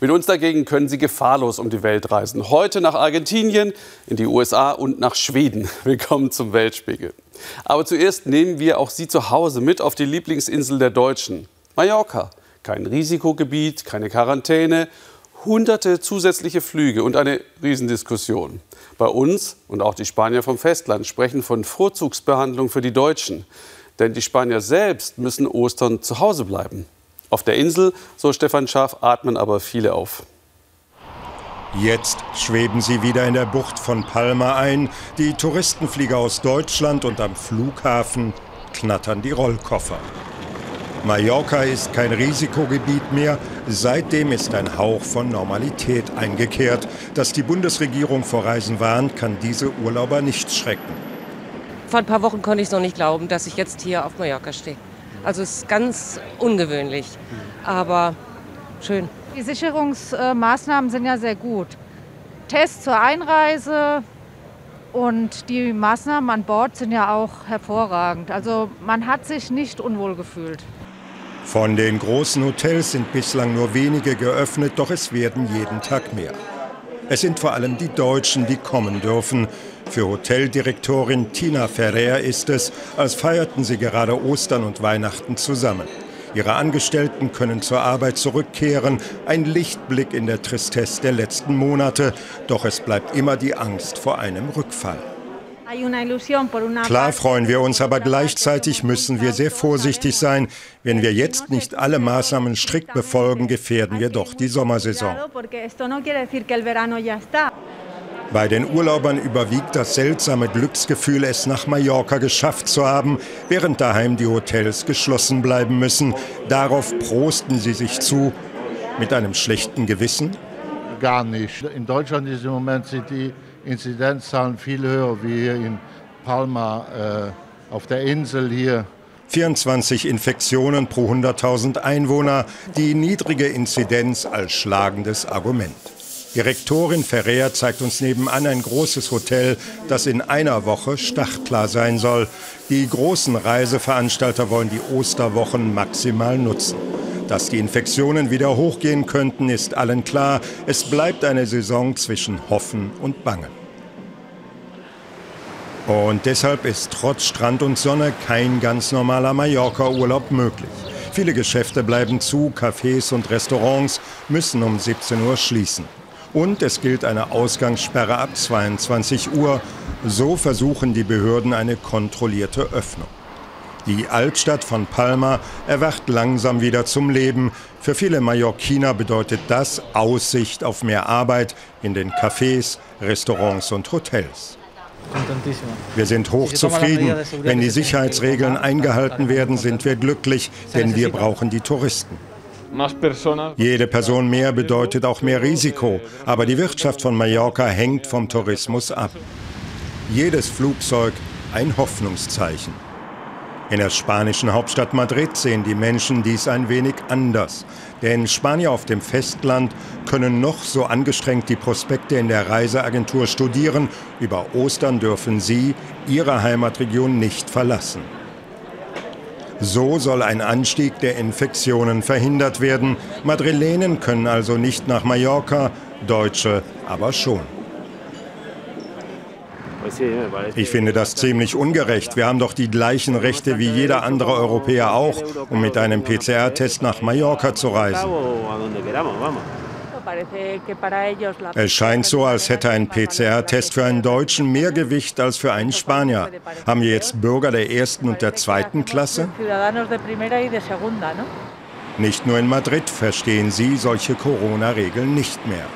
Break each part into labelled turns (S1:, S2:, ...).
S1: Mit uns dagegen können Sie gefahrlos um die Welt reisen. Heute nach Argentinien, in die USA und nach Schweden. Willkommen zum Weltspiegel. Aber zuerst nehmen wir auch Sie zu Hause mit auf die Lieblingsinsel der Deutschen, Mallorca. Kein Risikogebiet, keine Quarantäne, hunderte zusätzliche Flüge und eine Riesendiskussion. Bei uns und auch die Spanier vom Festland sprechen von Vorzugsbehandlung für die Deutschen. Denn die Spanier selbst müssen Ostern zu Hause bleiben. Auf der Insel, so Stefan Schaaf, atmen aber viele auf.
S2: Jetzt schweben sie wieder in der Bucht von Palma ein. Die Touristenflieger aus Deutschland und am Flughafen knattern die Rollkoffer. Mallorca ist kein Risikogebiet mehr. Seitdem ist ein Hauch von Normalität eingekehrt. Dass die Bundesregierung vor Reisen warnt, kann diese Urlauber nicht schrecken.
S3: Vor ein paar Wochen konnte ich es noch nicht glauben, dass ich jetzt hier auf Mallorca stehe. Also es ist ganz ungewöhnlich, aber schön.
S4: Die Sicherungsmaßnahmen sind ja sehr gut. Test zur Einreise und die Maßnahmen an Bord sind ja auch hervorragend. Also man hat sich nicht unwohl gefühlt.
S2: Von den großen Hotels sind bislang nur wenige geöffnet, doch es werden jeden Tag mehr. Es sind vor allem die Deutschen, die kommen dürfen. Für Hoteldirektorin Tina Ferrer ist es, als feierten sie gerade Ostern und Weihnachten zusammen. Ihre Angestellten können zur Arbeit zurückkehren, ein Lichtblick in der Tristesse der letzten Monate, doch es bleibt immer die Angst vor einem Rückfall. Klar freuen wir uns, aber gleichzeitig müssen wir sehr vorsichtig sein. Wenn wir jetzt nicht alle Maßnahmen strikt befolgen, gefährden wir doch die Sommersaison. Bei den Urlaubern überwiegt das seltsame Glücksgefühl, es nach Mallorca geschafft zu haben, während daheim die Hotels geschlossen bleiben müssen. Darauf prosten sie sich zu. Mit einem schlechten Gewissen?
S5: Gar nicht. In Deutschland ist im Moment sind die Inzidenzzahlen viel höher wie hier in Palma äh, auf der Insel hier.
S2: 24 Infektionen pro 100.000 Einwohner, die niedrige Inzidenz als schlagendes Argument. Direktorin Ferrer zeigt uns nebenan ein großes Hotel, das in einer Woche startklar sein soll. Die großen Reiseveranstalter wollen die Osterwochen maximal nutzen. Dass die Infektionen wieder hochgehen könnten, ist allen klar. Es bleibt eine Saison zwischen Hoffen und Bangen. Und deshalb ist trotz Strand und Sonne kein ganz normaler Mallorca-Urlaub möglich. Viele Geschäfte bleiben zu, Cafés und Restaurants müssen um 17 Uhr schließen. Und es gilt eine Ausgangssperre ab 22 Uhr. So versuchen die Behörden eine kontrollierte Öffnung. Die Altstadt von Palma erwacht langsam wieder zum Leben. Für viele Mallorquiner bedeutet das Aussicht auf mehr Arbeit in den Cafés, Restaurants und Hotels. Wir sind hochzufrieden. Wenn die Sicherheitsregeln eingehalten werden, sind wir glücklich, denn wir brauchen die Touristen. Jede Person mehr bedeutet auch mehr Risiko, aber die Wirtschaft von Mallorca hängt vom Tourismus ab. Jedes Flugzeug ein Hoffnungszeichen. In der spanischen Hauptstadt Madrid sehen die Menschen dies ein wenig anders. Denn Spanier auf dem Festland können noch so angestrengt die Prospekte in der Reiseagentur studieren. Über Ostern dürfen sie ihre Heimatregion nicht verlassen. So soll ein Anstieg der Infektionen verhindert werden. Madrilenen können also nicht nach Mallorca, Deutsche aber schon. Ich finde das ziemlich ungerecht. Wir haben doch die gleichen Rechte wie jeder andere Europäer auch, um mit einem PCR-Test nach Mallorca zu reisen. Es scheint so, als hätte ein PCR-Test für einen Deutschen mehr Gewicht als für einen Spanier. Haben wir jetzt Bürger der ersten und der zweiten Klasse? Nicht nur in Madrid verstehen sie solche Corona-Regeln nicht mehr.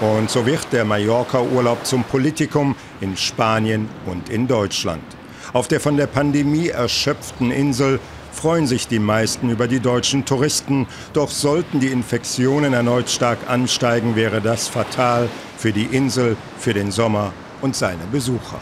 S2: Und so wird der Mallorca-Urlaub zum Politikum in Spanien und in Deutschland. Auf der von der Pandemie erschöpften Insel freuen sich die meisten über die deutschen Touristen. Doch sollten die Infektionen erneut stark ansteigen, wäre das fatal für die Insel, für den Sommer und seine Besucher.